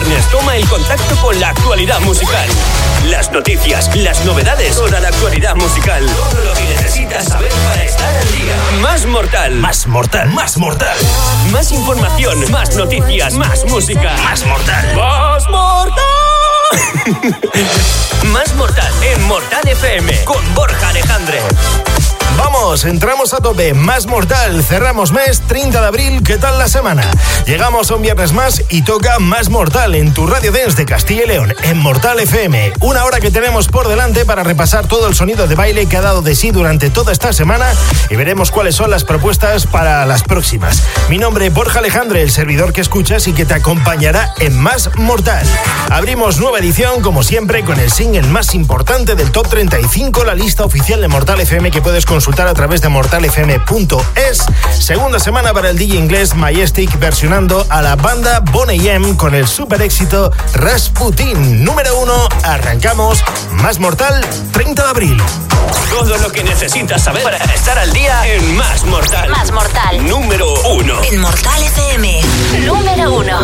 viernes toma el contacto con la actualidad musical. Las noticias, las novedades, toda la actualidad musical. Todo lo que necesitas saber para estar al día. Más mortal. Más mortal. Más mortal. Más información, más noticias, más música. Más mortal. Más mortal. más mortal en Mortal FM con Borja Alejandre. Vamos, entramos a tope. Más mortal. Cerramos mes 30 de abril. ¿Qué tal la semana? Llegamos a un viernes más y toca Más Mortal en tu radio dance de Castilla y León, en Mortal FM. Una hora que tenemos por delante para repasar todo el sonido de baile que ha dado de sí durante toda esta semana y veremos cuáles son las propuestas para las próximas. Mi nombre es Borja Alejandre, el servidor que escuchas y que te acompañará en Más Mortal. Abrimos nueva edición, como siempre, con el single más importante del Top 35, la lista oficial de Mortal FM que puedes consultar consultar a través de mortalfm.es. Segunda semana para el DJ inglés Majestic versionando a la banda Bonnie M con el super éxito Rasputin. Número uno, arrancamos Más Mortal 30 de abril. Todo lo que necesitas saber para estar al día en Más Mortal. Más Mortal. Número uno. En Mortal FM. Número uno.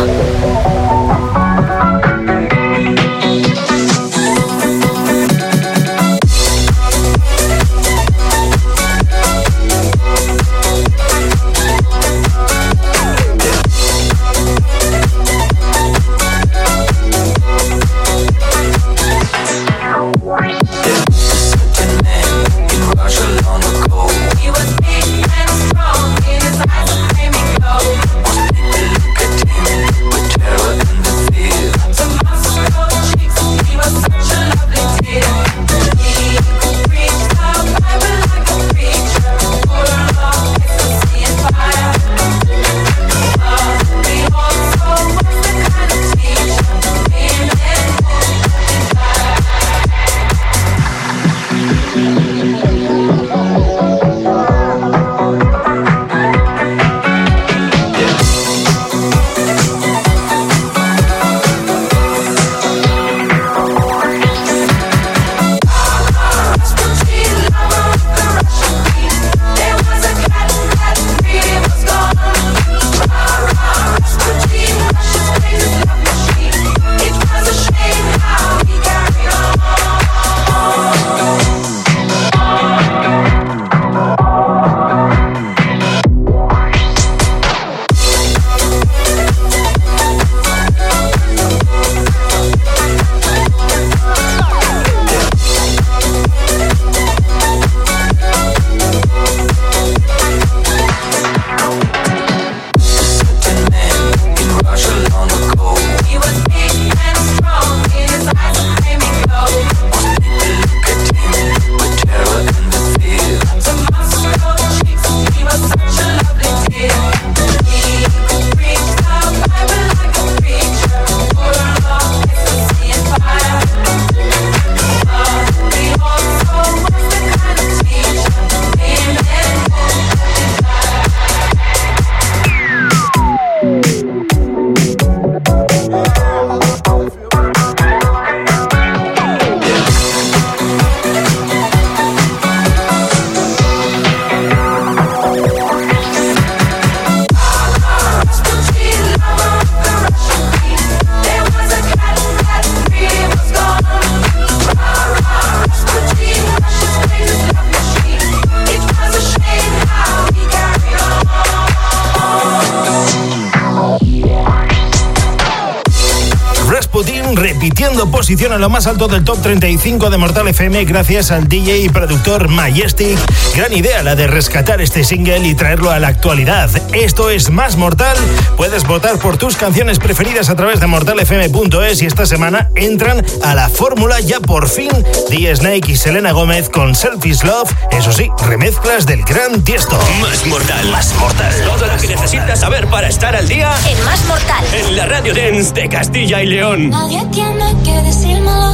Posición en lo más alto del top 35 de Mortal FM gracias al DJ y productor Majestic. Gran idea la de rescatar este single y traerlo a la actualidad. Esto es Más Mortal. Puedes votar por tus canciones preferidas a través de mortalfm.es y esta semana entran a la fórmula ya por fin The Snake y Selena Gómez con Selfish Love. Eso sí, remezclas del gran tiesto. Más Mortal. Más Mortal. Todo lo que necesitas saber para estar al día en Más Mortal. En la Radio Dance de Castilla y León. Nadie tiene que decírmelo.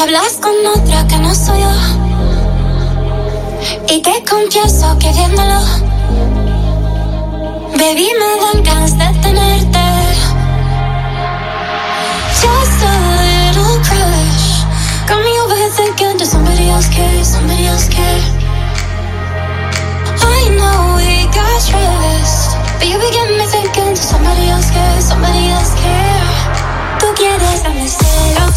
Hablas con otra que no soy yo. Y te confieso que viéndolo, baby, me dan ganas de tenerte. Just a little crush. Got me overthinking, does somebody else care? Somebody else care? I know we got stressed, but you begin me thinking, does somebody else care? Somebody else verdad tú quieres, dame cero.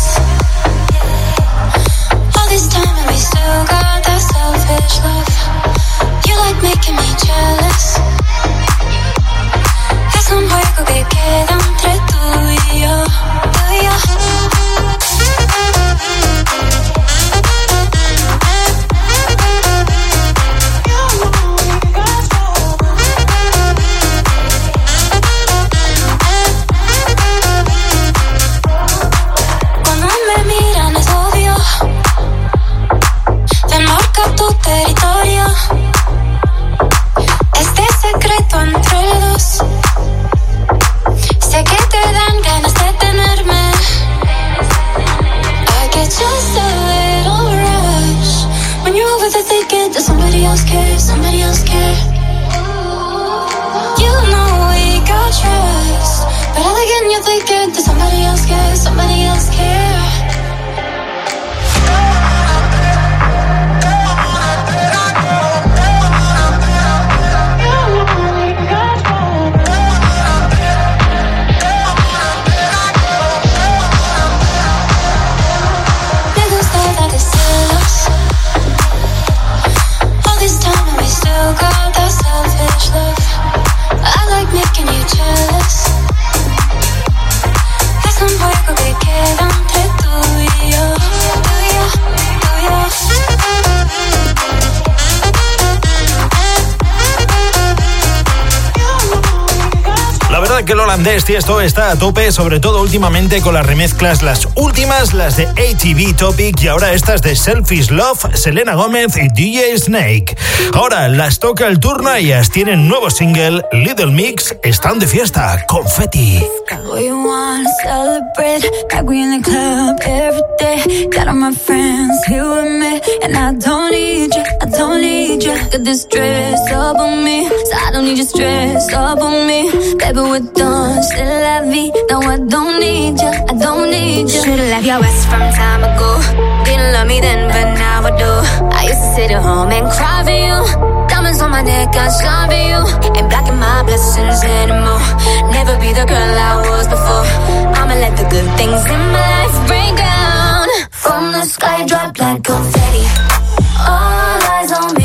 Esto está a tope, sobre todo últimamente con las remezclas, las últimas, las de ATV Topic y ahora estas de Selfish Love, Selena Gómez y DJ Snake. Ahora las toca el turno y ellas tienen nuevo single, Little Mix, están de fiesta, confetti. still la vie. No, I don't need you, I don't need you. Should've left your ass from time ago. Didn't love me then, but now I do. I used to sit at home and cry for you. Diamonds on my neck, I shine for you. Ain't blocking my blessings anymore. Never be the girl I was before. I'ma let the good things in my life bring down. From the sky, drop like confetti. All eyes on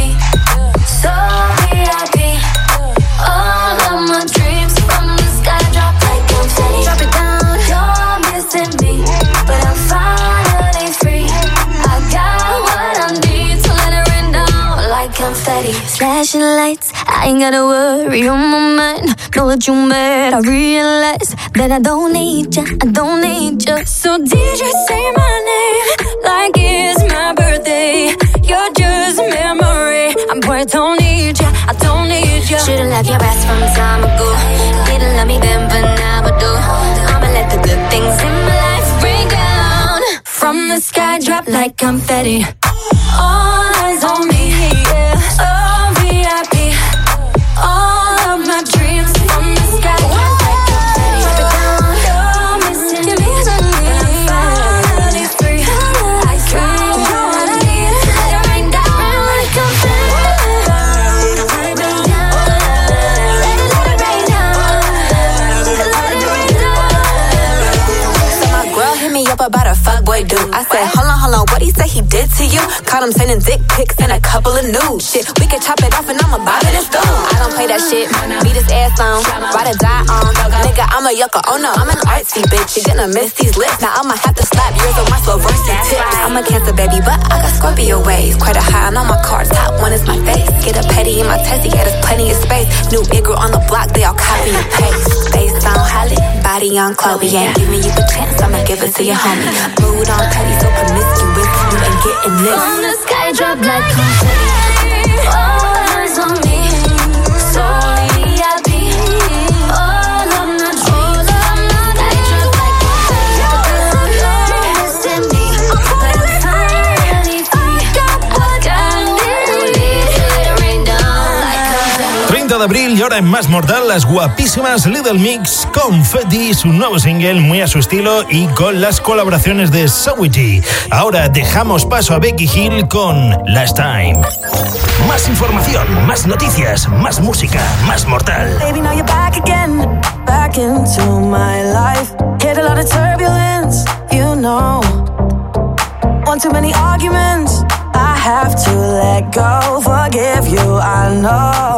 Flashing lights, I ain't gotta worry on my mind. Know that you mad, I realize that I don't need you, I don't need you. So did you say my name like it's my birthday? You're just a memory. I'm poor, I don't need you, I don't need you. Should've left your ass from time ago. Didn't love me then, but now I do. I'ma let the good things in my life bring down. From the sky, drop like confetti. All eyes on me, nudes. Shit, we can chop it off and I'ma bob it and stew. I don't play that shit, beat his ass on, ride or die on. I'm a yucca, oh no, I'm an artsy bitch. You're gonna miss these lips, now I'ma have to slap yours on my slow versus tips. I'm a cancer baby, but I got Scorpio ways. Quite a high on all my cards, top one is my face. Get a petty in my testy, yeah, there's plenty of space. New big girl on the block, they all copy and paste. Face on Holly, body on Chloe, ain't giving you the chance, I'ma give it to your homie. Mood on petty, so promiscuous, you ain't getting this. From the sky, drop like confetti. All de abril y ahora en Más Mortal las guapísimas Little Mix Confetti, su nuevo single muy a su estilo y con las colaboraciones de Sawiti. Ahora dejamos paso a Becky Hill con Last Time. Más información, más noticias, más música, más mortal. Baby, now you're back again, back into my life. Hit a lot of turbulence, you know. One too many arguments. I have to let go, forgive you, I know.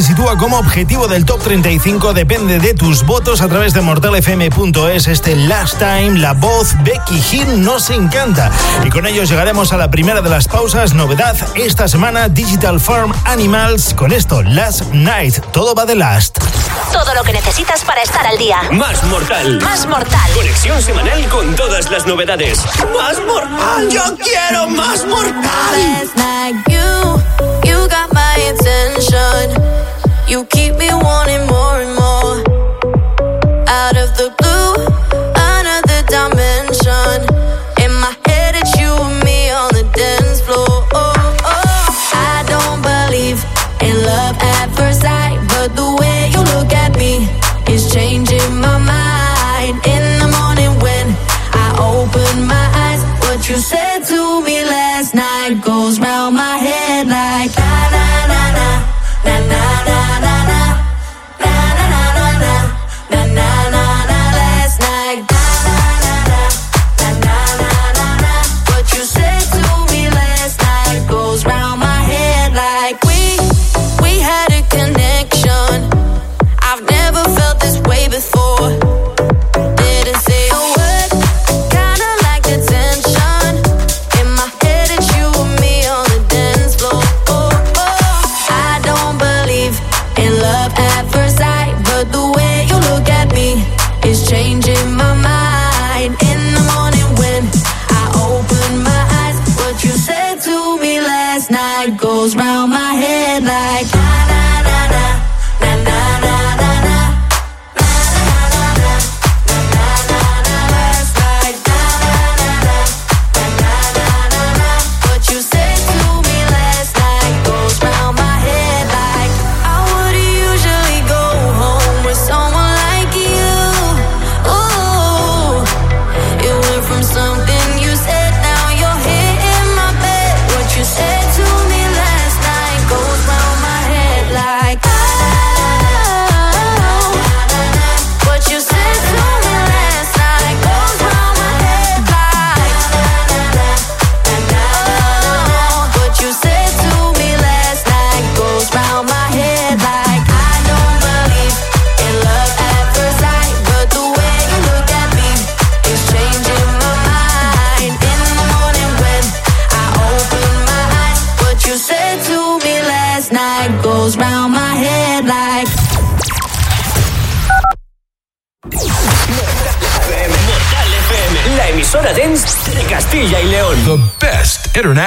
Se sitúa como objetivo del top 35 depende de tus votos a través de mortalfm.es. Este Last Time, la voz Becky Hill nos encanta. Y con ellos llegaremos a la primera de las pausas. Novedad esta semana, Digital Farm Animals. Con esto, Last Night. Todo va de Last. Todo lo que necesitas para estar al día. Más mortal. Más mortal. Conexión semanal con todas las novedades. Más mortal. Yo quiero más mortal. attention. You keep me wanting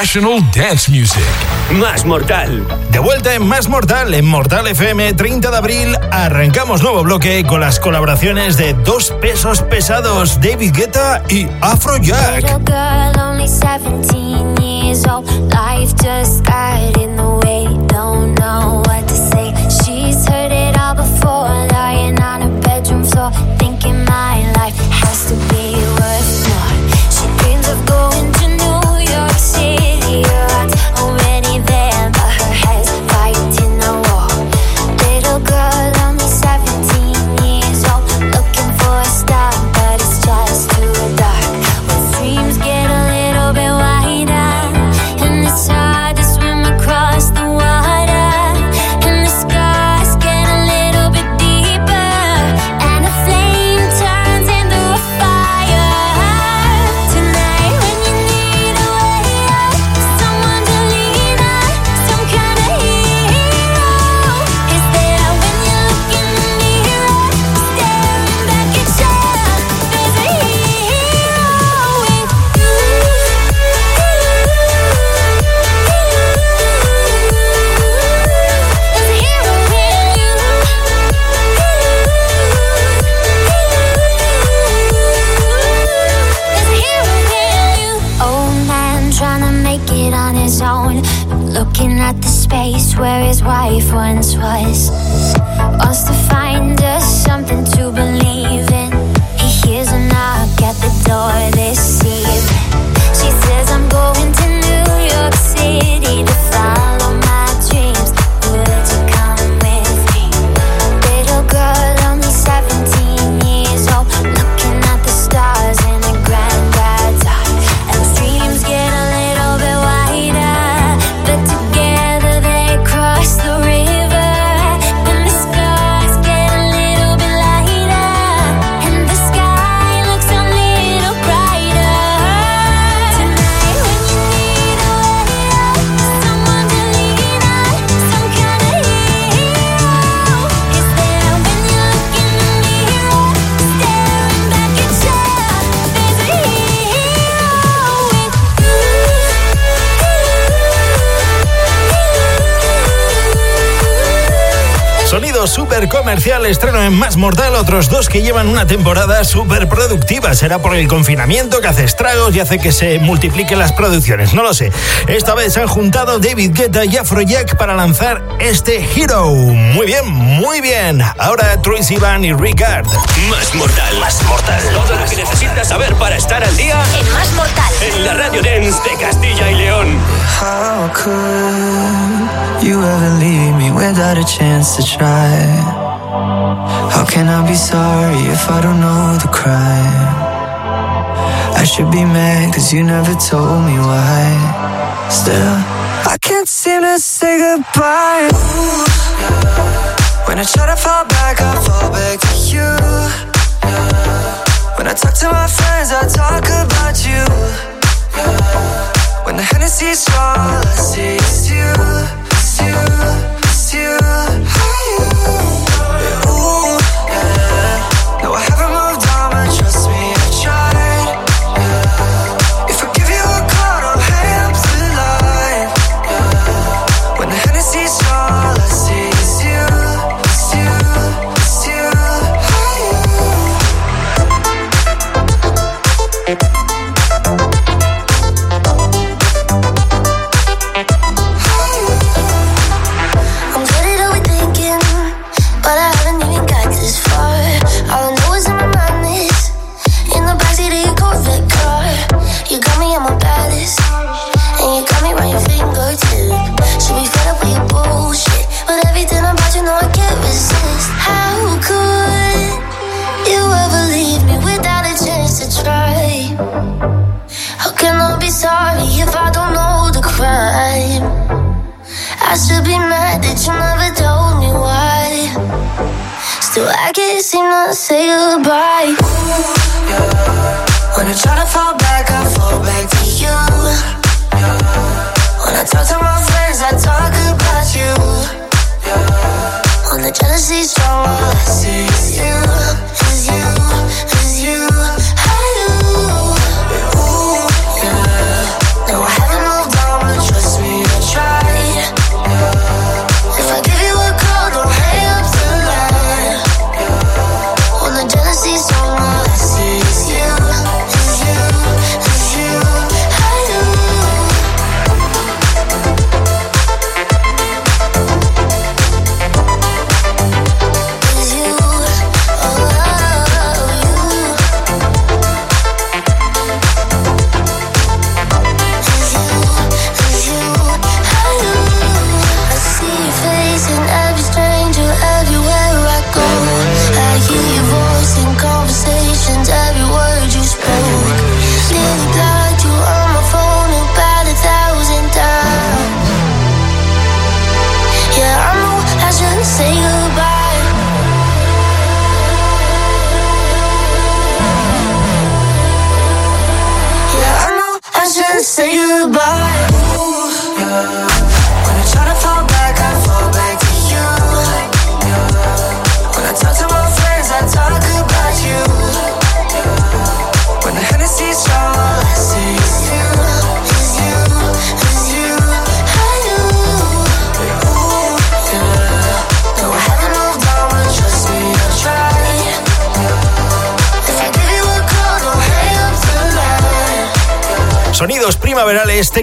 International Dance Music. Más Mortal. De vuelta en Más Mortal, en Mortal FM, 30 de abril, arrancamos nuevo bloque con las colaboraciones de dos pesos pesados, David Guetta y Afrojack. Mortal, otros dos que llevan una temporada súper productiva. Será por el confinamiento que hace estragos y hace que se multipliquen las producciones, no lo sé. Esta vez se han juntado David Guetta y Afrojack para lanzar este Hero. Muy bien, muy bien. Ahora Tracy Van y Ricard. Más Mortal, Más Mortal. Todo lo que necesitas saber para estar al día en Más Mortal. En la Radio Dance de Castilla y León. How could you ever leave me without a chance to try? Can I be sorry if I don't know the crime? I should be mad cause you never told me why. Still, I can't seem to say goodbye. Ooh, yeah. When I try to fall back, I fall back to you. Yeah. When I talk to my friends, I talk about you. Yeah. When the Hennessy's all I see it's you, I should be mad that you never told me why. Still, I can't seem to say goodbye. Ooh, yeah. When I try to fall back, I fall back to you. Yeah. When I talk to my friends, I talk about you. Yeah. When the jealousy's strong, I see you, is you,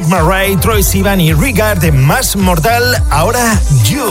My Ride, Troy Sivan y Regard de Más Mortal, ahora You.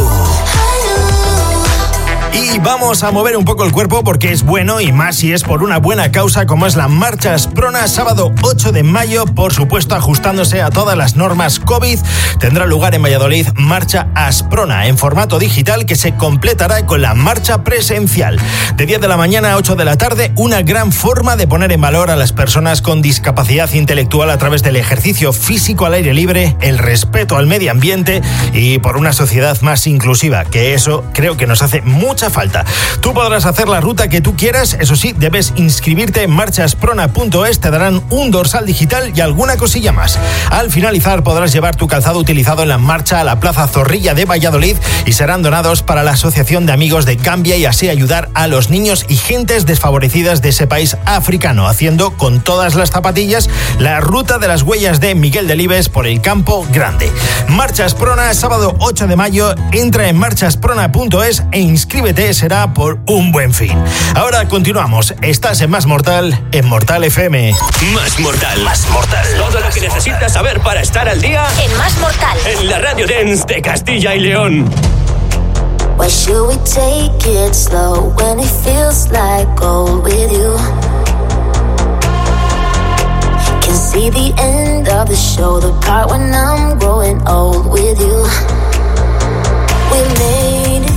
Y vamos a mover un poco el cuerpo porque es bueno y más si es por una buena causa como es la Marcha Asprona, sábado 8 de mayo, por supuesto ajustándose a todas las normas COVID. Tendrá lugar en Valladolid Marcha Asprona en formato digital que se completará con la marcha presencial. De 10 de la mañana a 8 de la tarde, una gran forma de poner en valor a las personas con discapacidad intelectual a través del ejercicio físico al aire libre, el respeto al medio ambiente y por una sociedad más inclusiva, que eso creo que nos hace mucho falta. Tú podrás hacer la ruta que tú quieras, eso sí, debes inscribirte en marchasprona.es, te darán un dorsal digital y alguna cosilla más. Al finalizar podrás llevar tu calzado utilizado en la marcha a la Plaza Zorrilla de Valladolid y serán donados para la Asociación de Amigos de Gambia y así ayudar a los niños y gentes desfavorecidas de ese país africano, haciendo con todas las zapatillas la ruta de las huellas de Miguel Delibes por el Campo Grande. Marchas Prona, sábado 8 de mayo, entra en marchasprona.es e inscríbete, será por un buen fin. Ahora continuamos, estás en Más Mortal, en Mortal FM. Más Mortal, Más Mortal. Todo lo que necesitas saber para estar al día en Más Mortal. En la Radio Dance de Castilla y León. Why should we take it slow when it feels like gold with you? Can see the end of the show, the part when I'm growing old with you. We made it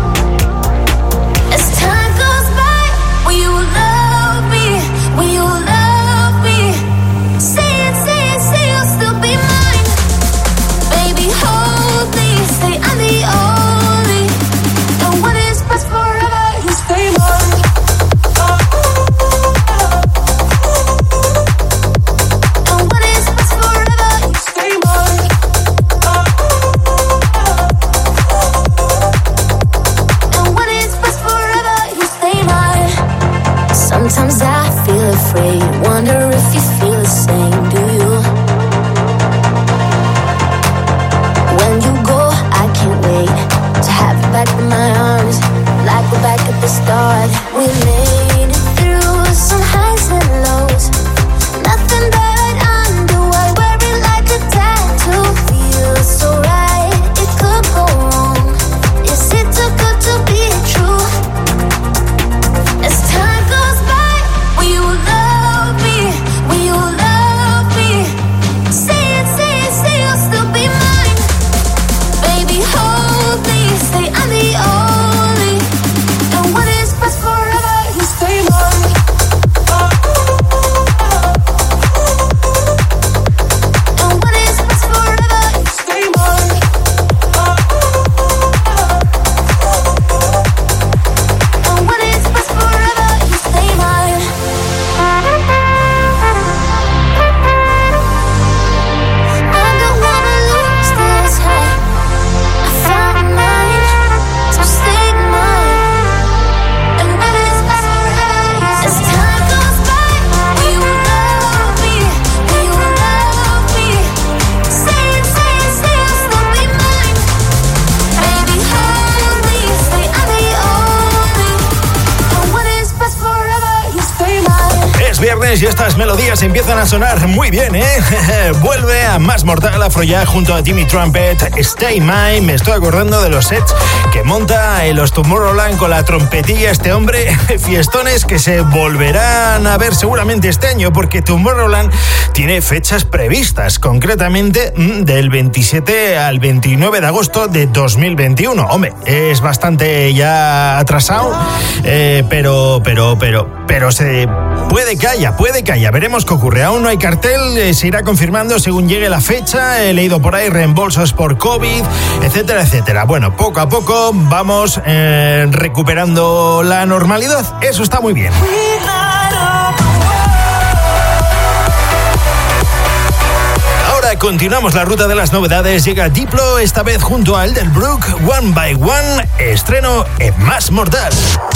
through some highs and lows, nothing that I'd undo. I wear it like a tattoo. Feels so right, it could go wrong. Is it too good to be true? y muy bien, ¿eh? Vuelve a Más Mortal Afro ya junto a Jimmy Trumpet, Stay Mine. Me estoy acordando de los sets que monta en los Tomorrowland con la trompetilla este hombre. Fiestones que se volverán a ver seguramente este año porque Tomorrowland tiene fechas previstas, concretamente mm, del 27 al 29 de agosto de 2021. Hombre, es bastante ya atrasado, eh, pero, pero, pero, pero se puede que haya puede que haya. Veremos qué ocurre. Aún no hay cartel, eh, se irá confirmando según llegue la fecha. He leído por ahí reembolsos por COVID, etcétera, etcétera. Bueno, poco a poco vamos eh, recuperando la normalidad. Eso está muy bien. Continuamos la ruta de las novedades. Llega Diplo, esta vez junto a Elderbrook, One by One, estreno en Más Mortal.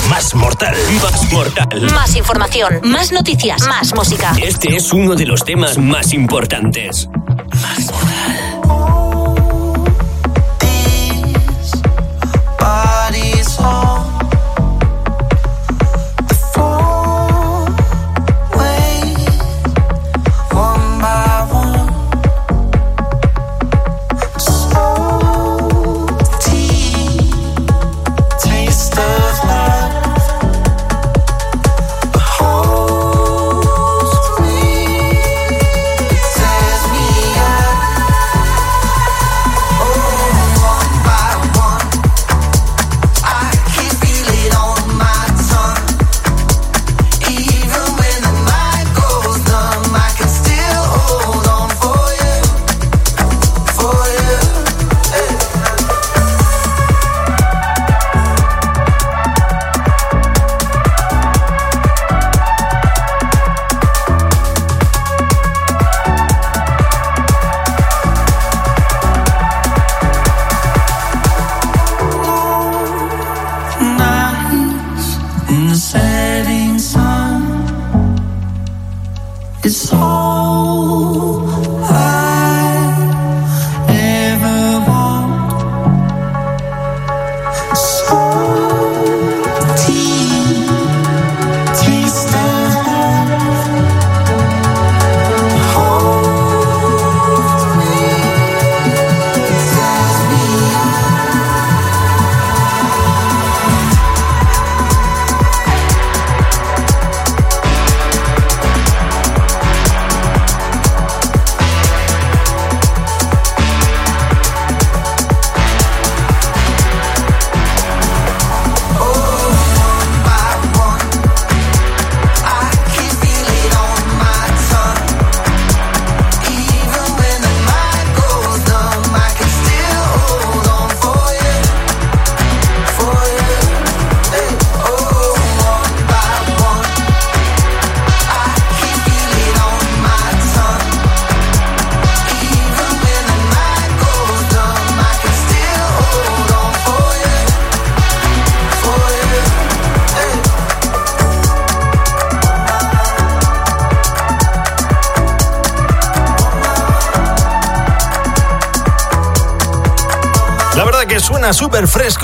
Más Mortal. Más Mortal. Más información, más noticias, más música. Este es uno de los temas más importantes. Más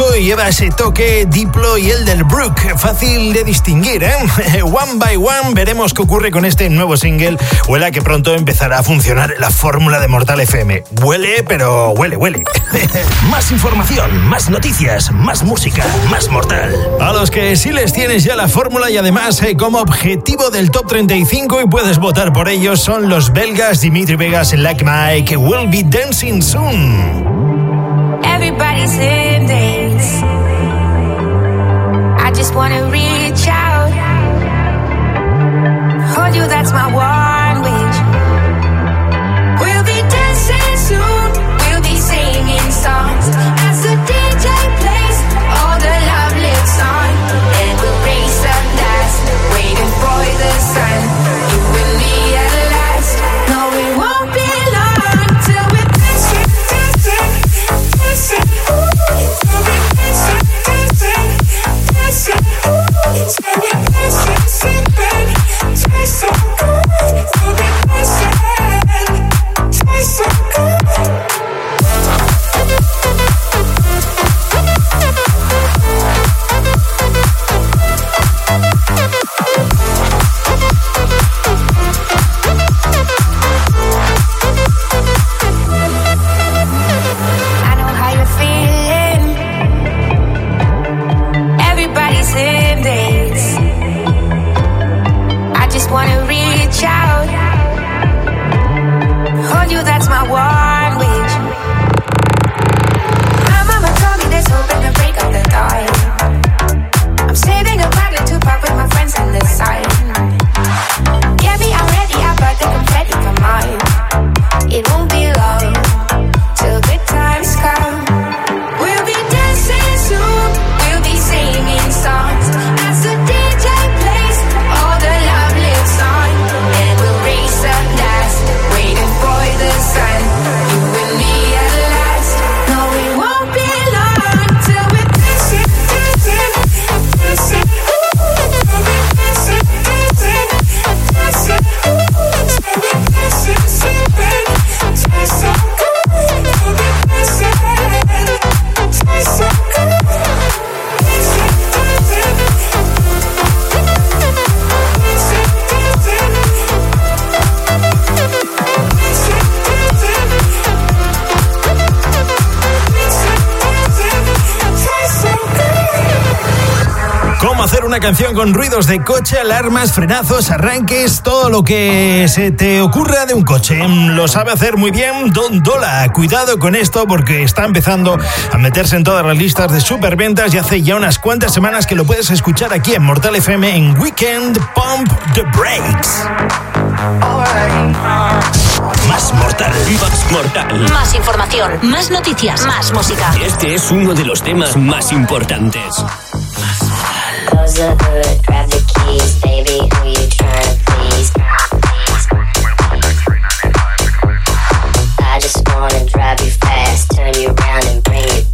fresco y lleva ese toque Diplo y el del Brook. Fácil de distinguir, ¿eh? One by one veremos qué ocurre con este nuevo single. Huele que pronto empezará a funcionar la fórmula de Mortal FM. Huele, pero huele, huele. más información, más noticias, más música, más Mortal. A los que sí les tienes ya la fórmula y además eh, como objetivo del top 35 y puedes votar por ellos son los belgas Dimitri Vegas y Like Mike Will Be Dancing Soon. Everybody's in days. wanna read canción con ruidos de coche, alarmas, frenazos, arranques, todo lo que se te ocurra de un coche. Lo sabe hacer muy bien Don Dola. Cuidado con esto porque está empezando a meterse en todas las listas de superventas y hace ya unas cuantas semanas que lo puedes escuchar aquí en Mortal FM en Weekend Pump the Brakes. Más mortal. Más mortal. Más información, más noticias, más música. Este es uno de los temas más importantes. Just wanna drive you fast, turn you around and bring you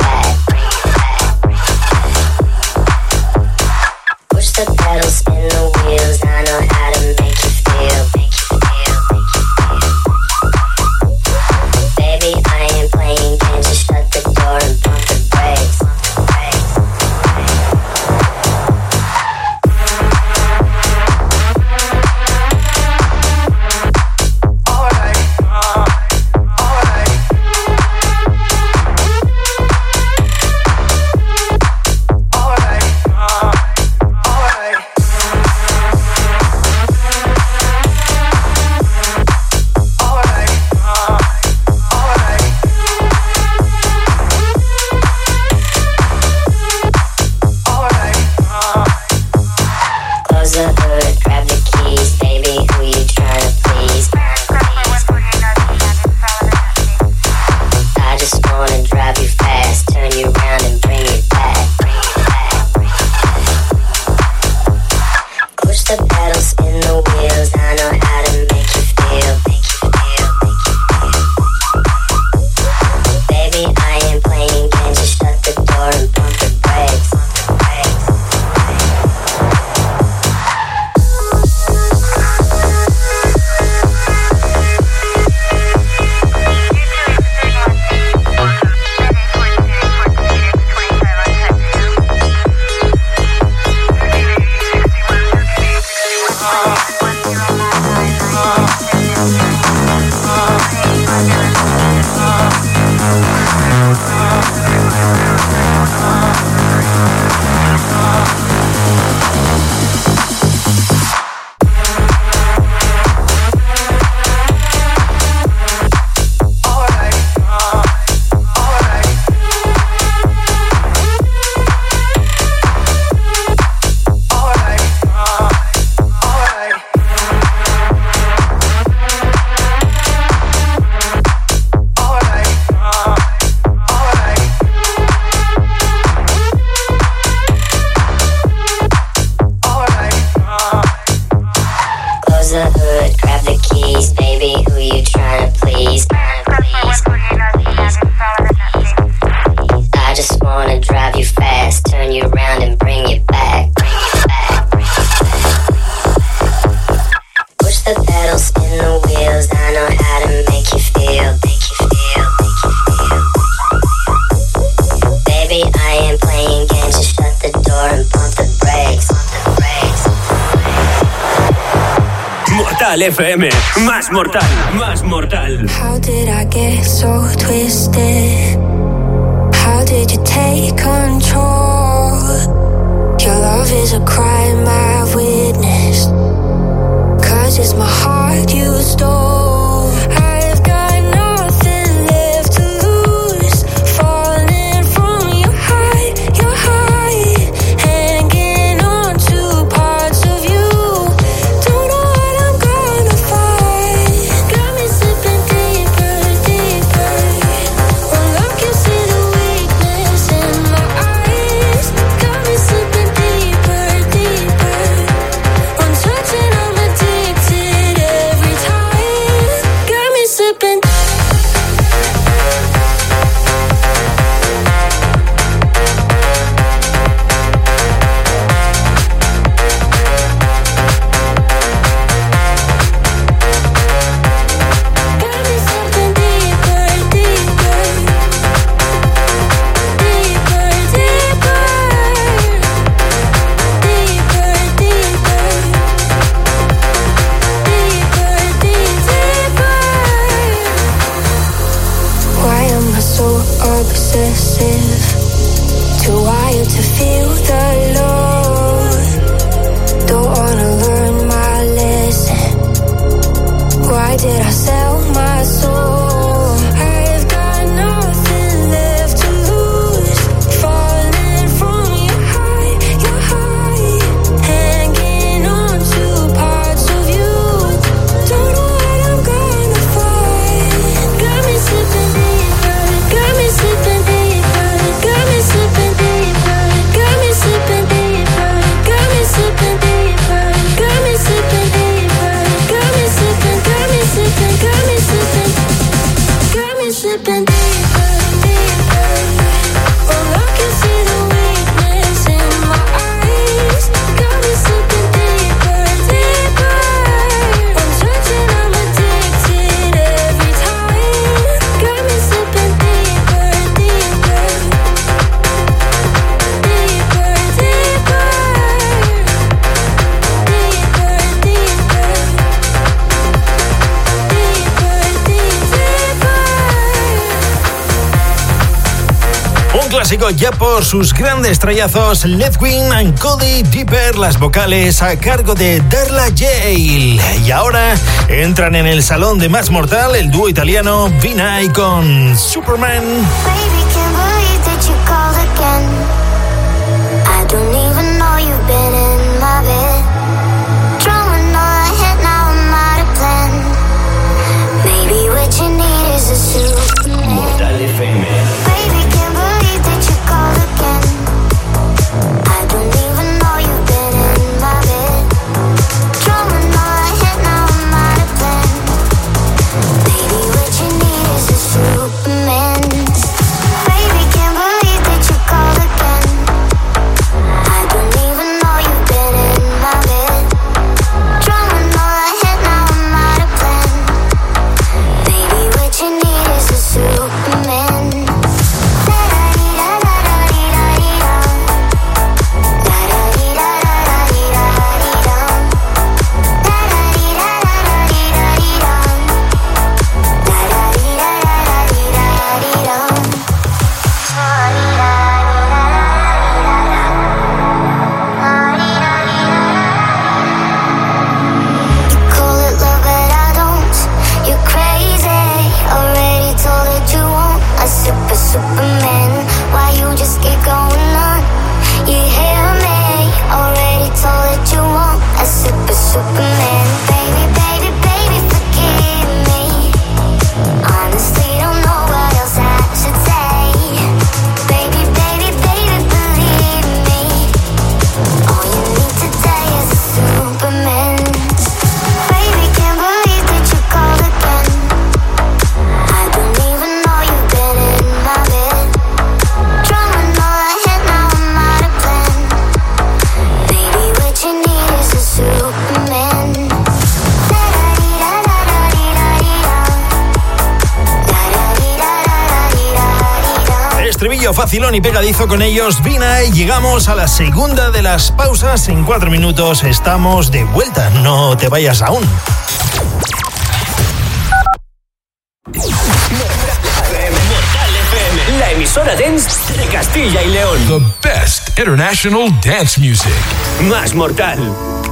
FM. Más mortal, más mortal. How did I ya por sus grandes trayazos, Letwin and Cody Deeper, las vocales a cargo de Darla Jail. Y ahora entran en el salón de Más Mortal el dúo italiano Vinay con Superman. Mortal vacilón y pegadizo con ellos, Vina, y llegamos a la segunda de las pausas. En cuatro minutos estamos de vuelta, no te vayas aún. Mortal FM, la emisora dance de Castilla y León. The best international dance music. Más mortal.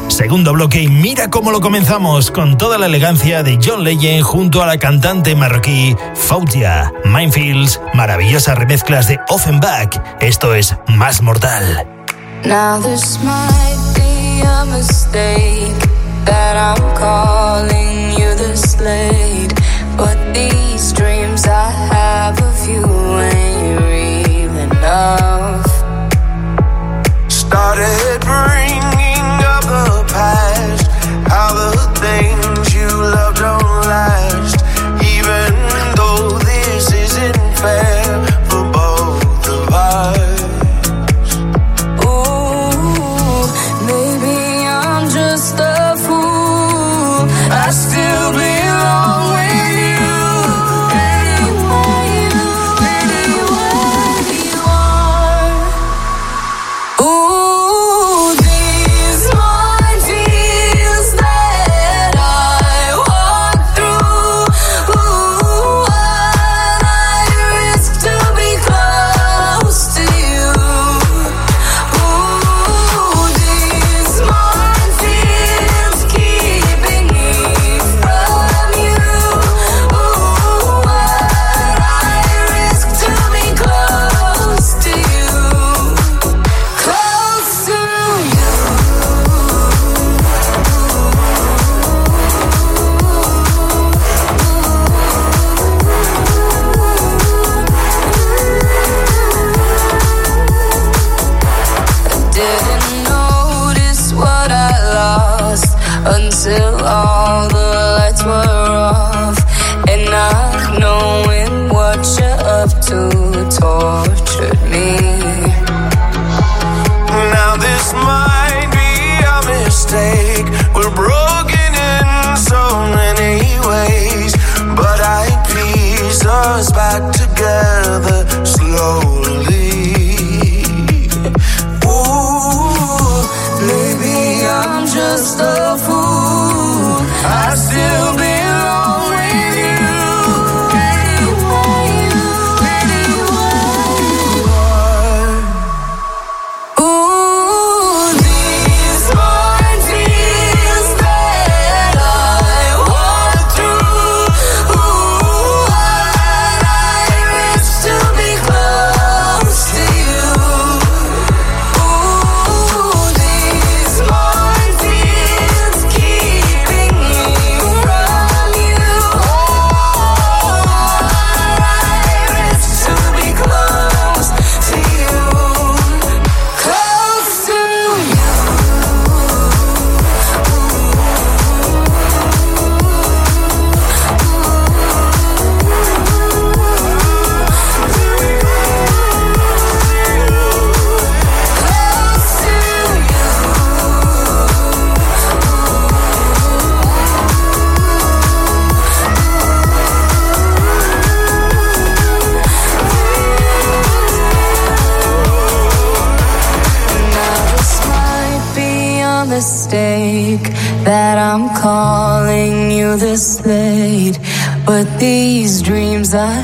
Segundo bloque y mira cómo lo comenzamos con toda la elegancia de John Legend junto a la cantante marroquí Fautia. Minefields, maravillosas remezclas de Offenbach. Esto es Más Mortal. Now this might be a mistake that I'm calling you but these dreams I have of you fair. Más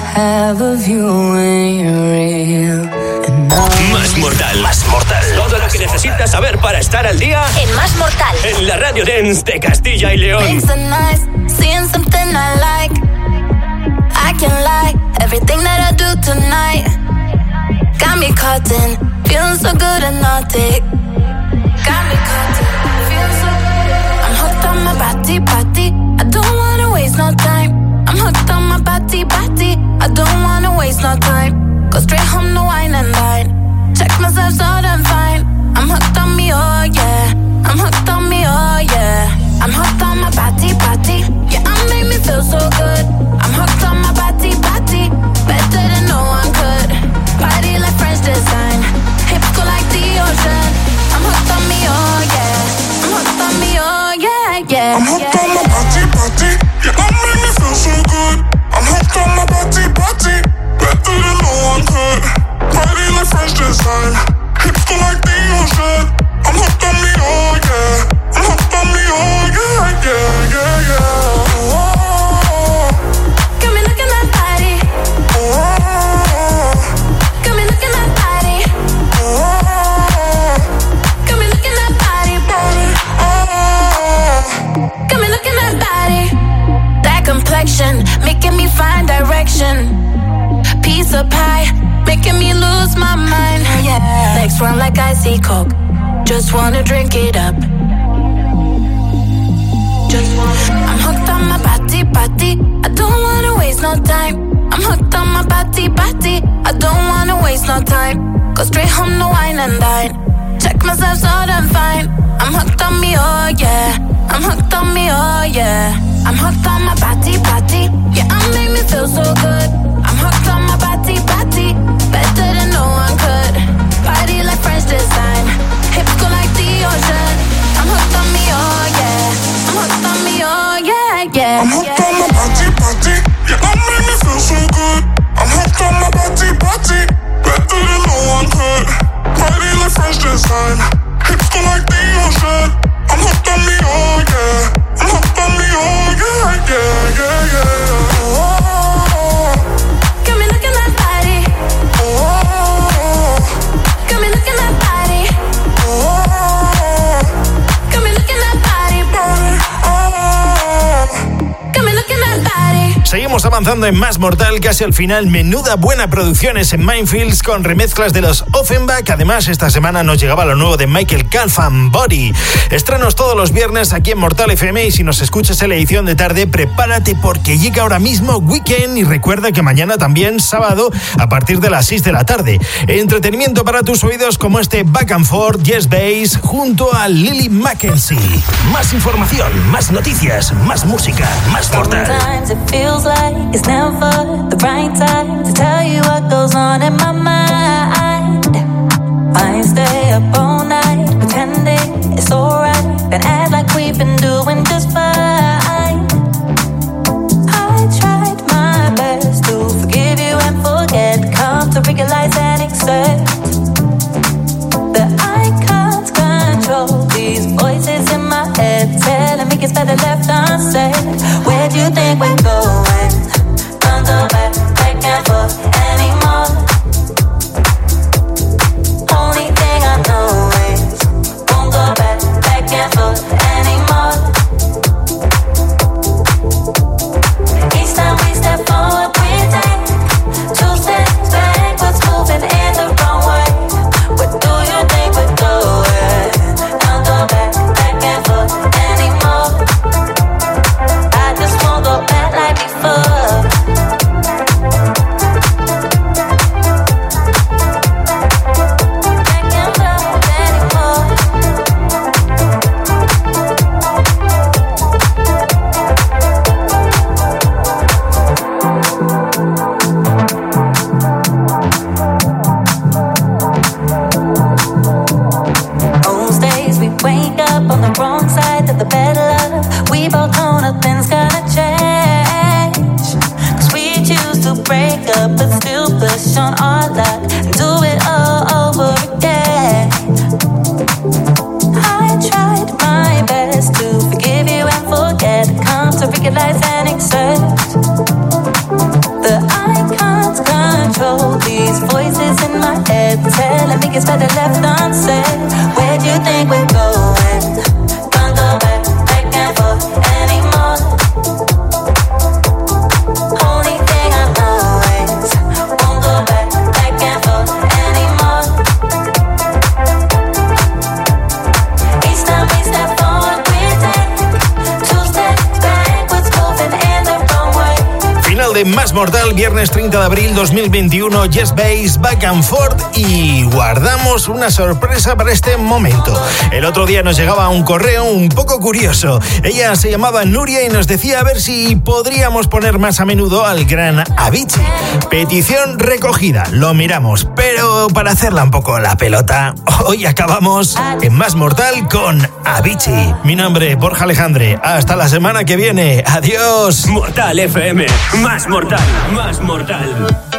mortal. Más mortal. Todo lo que necesitas saber para estar al día en Más Mortal. En la radio dance de en Más Mortal casi al final. Menuda buena producciones en Mindfields con remezclas de los Offenbach. Además, esta semana nos llegaba lo nuevo de Michael Calfan Body. Estrenos todos los viernes aquí en Mortal FM y si nos escuchas en la edición de tarde, prepárate porque llega ahora mismo Weekend y recuerda que mañana también sábado a partir de las 6 de la tarde. Entretenimiento para tus oídos como este Back and Forth Yes Bass junto a Lily Mackenzie. Más información, más noticias, más música, más Mortal. Never the right time to tell you what goes on in my mind. I stay up all night pretending it's alright, and act like we've been doing 2021, Yes Base, Back and Forth y guardamos una sorpresa para este momento. El otro día nos llegaba un correo un poco curioso. Ella se llamaba Nuria y nos decía a ver si podríamos poner más a menudo al gran Avicii. Petición recogida, lo miramos, pero para hacerla un poco la pelota, hoy acabamos en Más Mortal con Avicii. Mi nombre, Borja Alejandre. Hasta la semana que viene. Adiós. Mortal FM, más mortal, más mortal.